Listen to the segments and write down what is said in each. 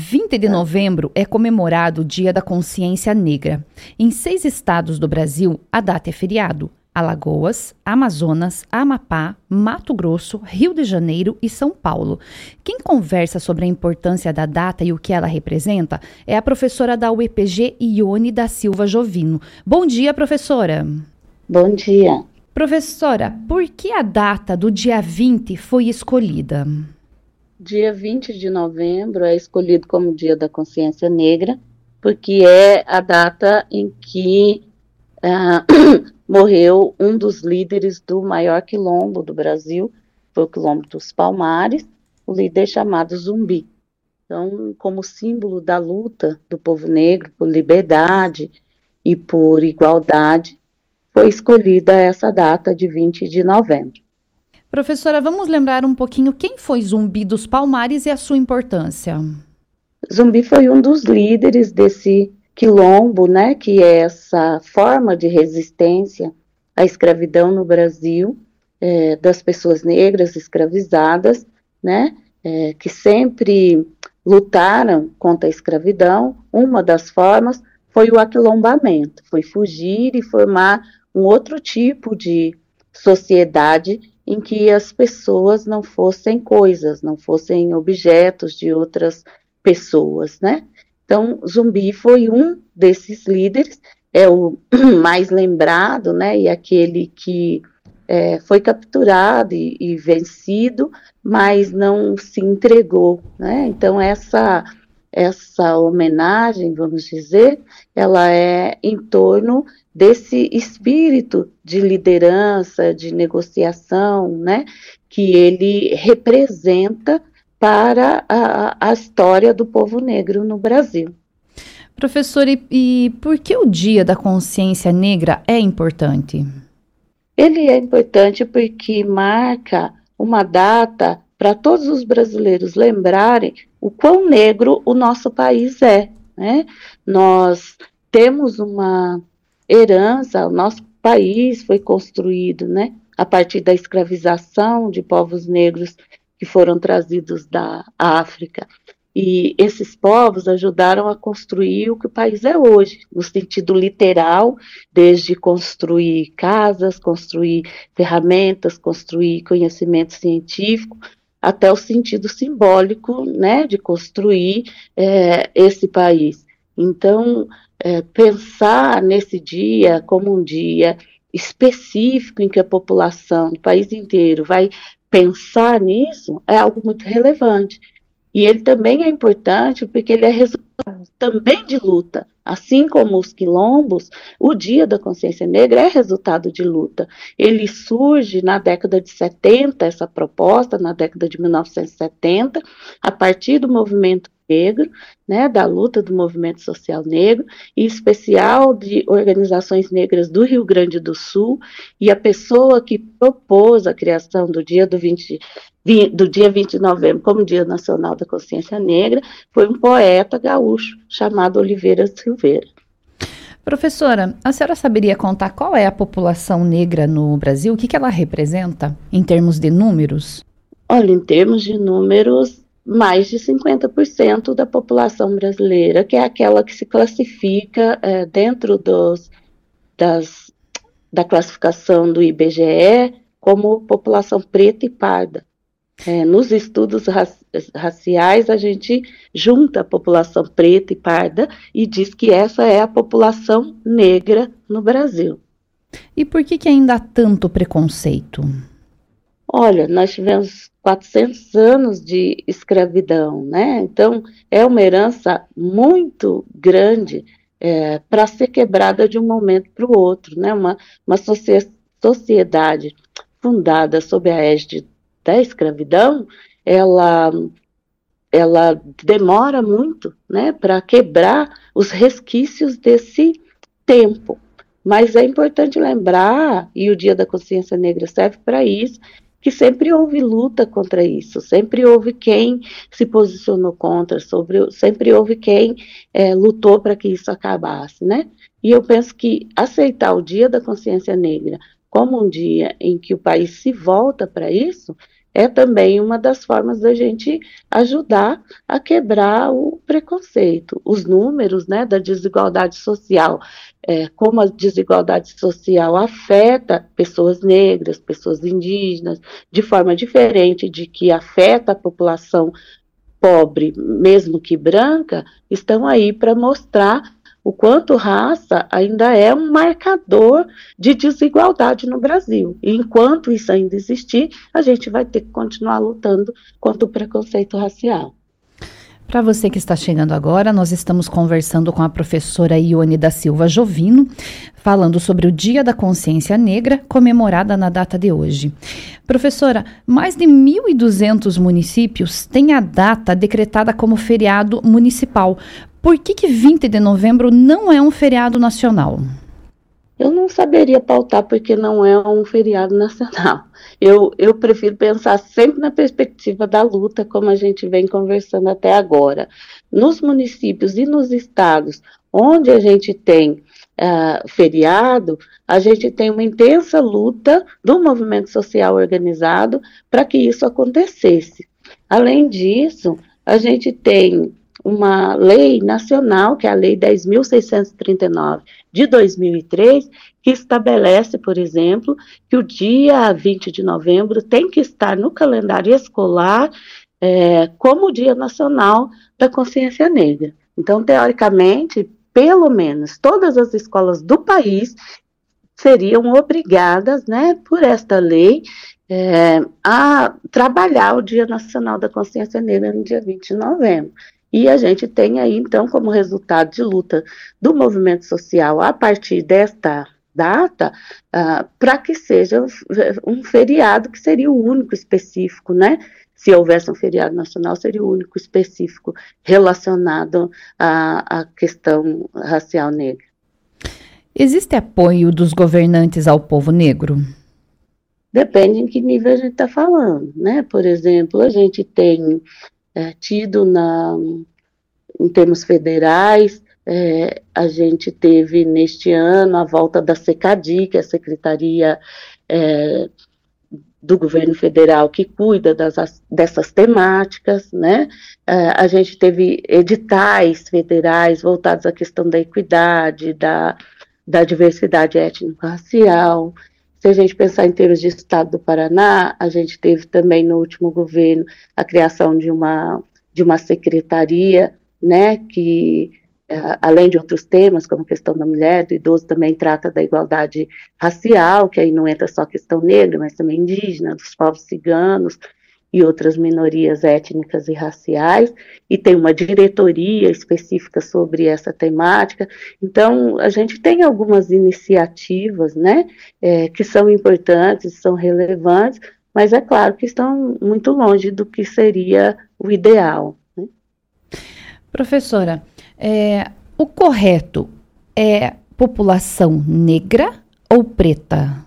20 de novembro é comemorado o Dia da Consciência Negra. Em seis estados do Brasil, a data é feriado. Alagoas, Amazonas, Amapá, Mato Grosso, Rio de Janeiro e São Paulo. Quem conversa sobre a importância da data e o que ela representa é a professora da UEPG, Ione da Silva Jovino. Bom dia, professora. Bom dia. Professora, por que a data do dia 20 foi escolhida? Dia 20 de novembro é escolhido como Dia da Consciência Negra, porque é a data em que uh, morreu um dos líderes do maior quilombo do Brasil, foi o quilombo dos Palmares, o líder chamado Zumbi. Então, como símbolo da luta do povo negro por liberdade e por igualdade, foi escolhida essa data de 20 de novembro. Professora, vamos lembrar um pouquinho quem foi Zumbi dos Palmares e a sua importância. Zumbi foi um dos líderes desse quilombo, né, que é essa forma de resistência à escravidão no Brasil, é, das pessoas negras escravizadas, né, é, que sempre lutaram contra a escravidão. Uma das formas foi o aquilombamento, foi fugir e formar um outro tipo de sociedade em que as pessoas não fossem coisas, não fossem objetos de outras pessoas, né? Então, Zumbi foi um desses líderes, é o mais lembrado, né? E aquele que é, foi capturado e, e, vencido, mas não se entregou, né? Então, essa essa homenagem, vamos dizer, ela é em torno desse espírito de liderança, de negociação, né, que ele representa para a, a história do povo negro no Brasil. Professor, e, e por que o Dia da Consciência Negra é importante? Ele é importante porque marca uma data para todos os brasileiros lembrarem o quão negro o nosso país é. Né? Nós temos uma herança, o nosso país foi construído né, a partir da escravização de povos negros que foram trazidos da África. E esses povos ajudaram a construir o que o país é hoje, no sentido literal, desde construir casas, construir ferramentas, construir conhecimento científico, até o sentido simbólico, né, de construir é, esse país. Então, é, pensar nesse dia como um dia específico em que a população do país inteiro vai pensar nisso é algo muito relevante. E ele também é importante porque ele é resultado também de luta. Assim como os quilombos, o Dia da Consciência Negra é resultado de luta. Ele surge na década de 70, essa proposta, na década de 1970, a partir do movimento negro, né, da luta do movimento social negro, em especial de organizações negras do Rio Grande do Sul, e a pessoa que propôs a criação do dia do 20, do dia 20 de novembro como Dia Nacional da Consciência Negra foi um poeta gaúcho chamado Oliveira Silveira. Professora, a senhora saberia contar qual é a população negra no Brasil? O que, que ela representa em termos de números? Olha, em termos de números, mais de 50% da população brasileira, que é aquela que se classifica é, dentro dos, das, da classificação do IBGE como população preta e parda. É, nos estudos raciais, a gente junta a população preta e parda e diz que essa é a população negra no Brasil. E por que, que ainda há tanto preconceito? Olha, nós tivemos 400 anos de escravidão, né? Então, é uma herança muito grande é, para ser quebrada de um momento para o outro, né? Uma, uma sociedade fundada sob a égide da escravidão, ela ela demora muito, né, para quebrar os resquícios desse tempo. Mas é importante lembrar, e o Dia da Consciência Negra serve para isso, que sempre houve luta contra isso, sempre houve quem se posicionou contra, sobre, sempre houve quem é, lutou para que isso acabasse, né? E eu penso que aceitar o Dia da Consciência Negra como um dia em que o país se volta para isso, é também uma das formas da gente ajudar a quebrar o preconceito. Os números né, da desigualdade social, é, como a desigualdade social afeta pessoas negras, pessoas indígenas, de forma diferente de que afeta a população pobre, mesmo que branca, estão aí para mostrar o quanto raça ainda é um marcador de desigualdade no Brasil. E enquanto isso ainda existir, a gente vai ter que continuar lutando contra o preconceito racial. Para você que está chegando agora, nós estamos conversando com a professora Ione da Silva Jovino, falando sobre o Dia da Consciência Negra, comemorada na data de hoje. Professora, mais de 1.200 municípios têm a data decretada como feriado municipal. Por que, que 20 de novembro não é um feriado nacional? Eu não saberia pautar porque não é um feriado nacional. Eu, eu prefiro pensar sempre na perspectiva da luta, como a gente vem conversando até agora. Nos municípios e nos estados onde a gente tem uh, feriado, a gente tem uma intensa luta do movimento social organizado para que isso acontecesse. Além disso, a gente tem uma lei nacional, que é a Lei 10.639 de 2003, que estabelece, por exemplo, que o dia 20 de novembro tem que estar no calendário escolar é, como o Dia Nacional da Consciência Negra. Então, teoricamente, pelo menos todas as escolas do país seriam obrigadas, né, por esta lei, é, a trabalhar o Dia Nacional da Consciência Negra no dia 20 de novembro. E a gente tem aí, então, como resultado de luta do movimento social a partir desta data, uh, para que seja um feriado que seria o único específico, né? Se houvesse um feriado nacional, seria o único específico relacionado à, à questão racial negra. Existe apoio dos governantes ao povo negro? Depende em que nível a gente está falando, né? Por exemplo, a gente tem é, tido na, em termos federais. É, a gente teve neste ano a volta da SECADI, que é a Secretaria é, do Governo Federal que cuida das, dessas temáticas, né? É, a gente teve editais federais voltados à questão da equidade, da, da diversidade étnico-racial. Se a gente pensar em termos de Estado do Paraná, a gente teve também no último governo a criação de uma, de uma secretaria, né, que é, além de outros temas, como a questão da mulher, do idoso, também trata da igualdade racial, que aí não entra só a questão negra, mas também indígena, dos povos ciganos, e outras minorias étnicas e raciais, e tem uma diretoria específica sobre essa temática. Então, a gente tem algumas iniciativas, né, é, que são importantes, são relevantes, mas é claro que estão muito longe do que seria o ideal. Né? Professora, é, o correto é população negra ou preta?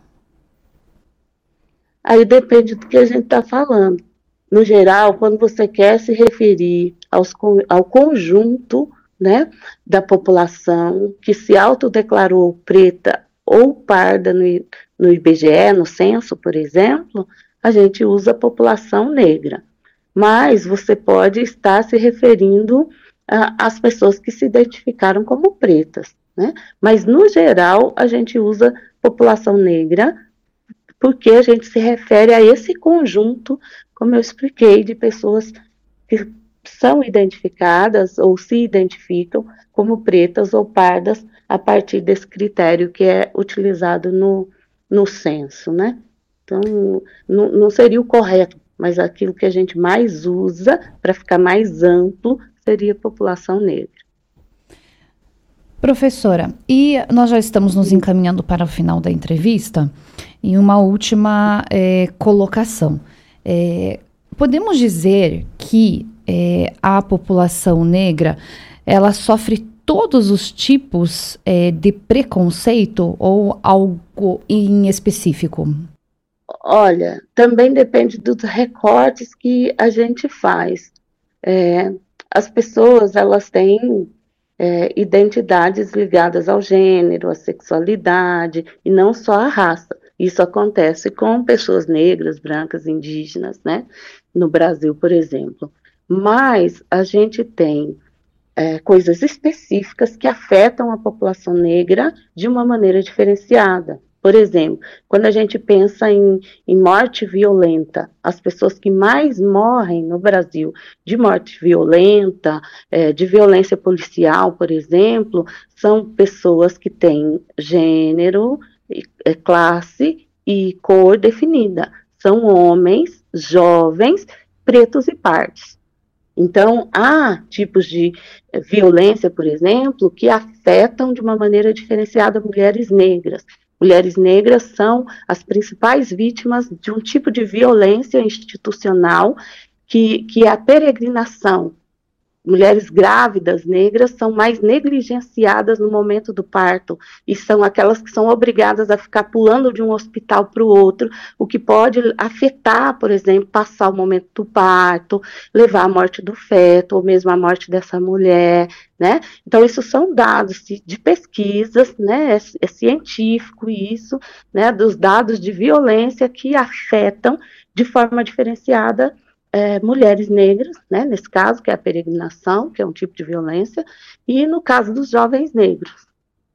Aí depende do que a gente está falando no geral, quando você quer se referir aos, ao conjunto né, da população que se autodeclarou preta ou parda no, no IBGE, no censo, por exemplo, a gente usa a população negra. Mas você pode estar se referindo às pessoas que se identificaram como pretas. Né? Mas, no geral, a gente usa população negra porque a gente se refere a esse conjunto como eu expliquei, de pessoas que são identificadas ou se identificam como pretas ou pardas a partir desse critério que é utilizado no, no censo, né? Então, não, seria o correto, mas aquilo que a gente mais usa para ficar mais amplo seria população negra. Professora, e nós já estamos nos encaminhando para o final da entrevista, em uma última é, colocação. É, podemos dizer que é, a população negra ela sofre todos os tipos é, de preconceito ou algo em específico? Olha, também depende dos recortes que a gente faz. É, as pessoas elas têm é, identidades ligadas ao gênero, à sexualidade e não só à raça. Isso acontece com pessoas negras, brancas, indígenas, né? No Brasil, por exemplo. Mas a gente tem é, coisas específicas que afetam a população negra de uma maneira diferenciada. Por exemplo, quando a gente pensa em, em, morte violenta, as pessoas que mais morrem no Brasil de morte violenta, é, de violência policial, por exemplo, são pessoas que têm gênero, classe e cor definida. São homens, jovens, pretos e pardos. Então, há tipos de violência, por exemplo, que afetam de uma maneira diferenciada mulheres negras. Mulheres negras são as principais vítimas de um tipo de violência institucional que, que é a peregrinação, mulheres grávidas negras são mais negligenciadas no momento do parto e são aquelas que são obrigadas a ficar pulando de um hospital para o outro, o que pode afetar, por exemplo, passar o momento do parto, levar à morte do feto ou mesmo à morte dessa mulher, né? Então isso são dados de pesquisas, né? É, é científico isso, né? Dos dados de violência que afetam de forma diferenciada é, mulheres negras, né, nesse caso, que é a peregrinação, que é um tipo de violência, e no caso dos jovens negros,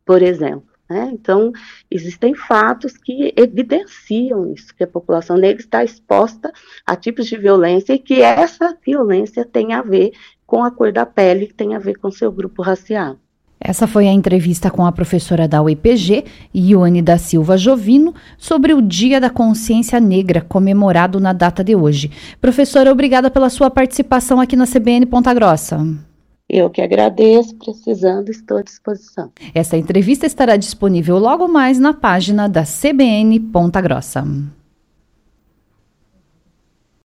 por exemplo. Né? Então, existem fatos que evidenciam isso, que a população negra está exposta a tipos de violência e que essa violência tem a ver com a cor da pele, tem a ver com seu grupo racial. Essa foi a entrevista com a professora da UEPG, Ione da Silva Jovino, sobre o Dia da Consciência Negra, comemorado na data de hoje. Professora, obrigada pela sua participação aqui na CBN Ponta Grossa. Eu que agradeço, precisando, estou à disposição. Essa entrevista estará disponível logo mais na página da CBN Ponta Grossa.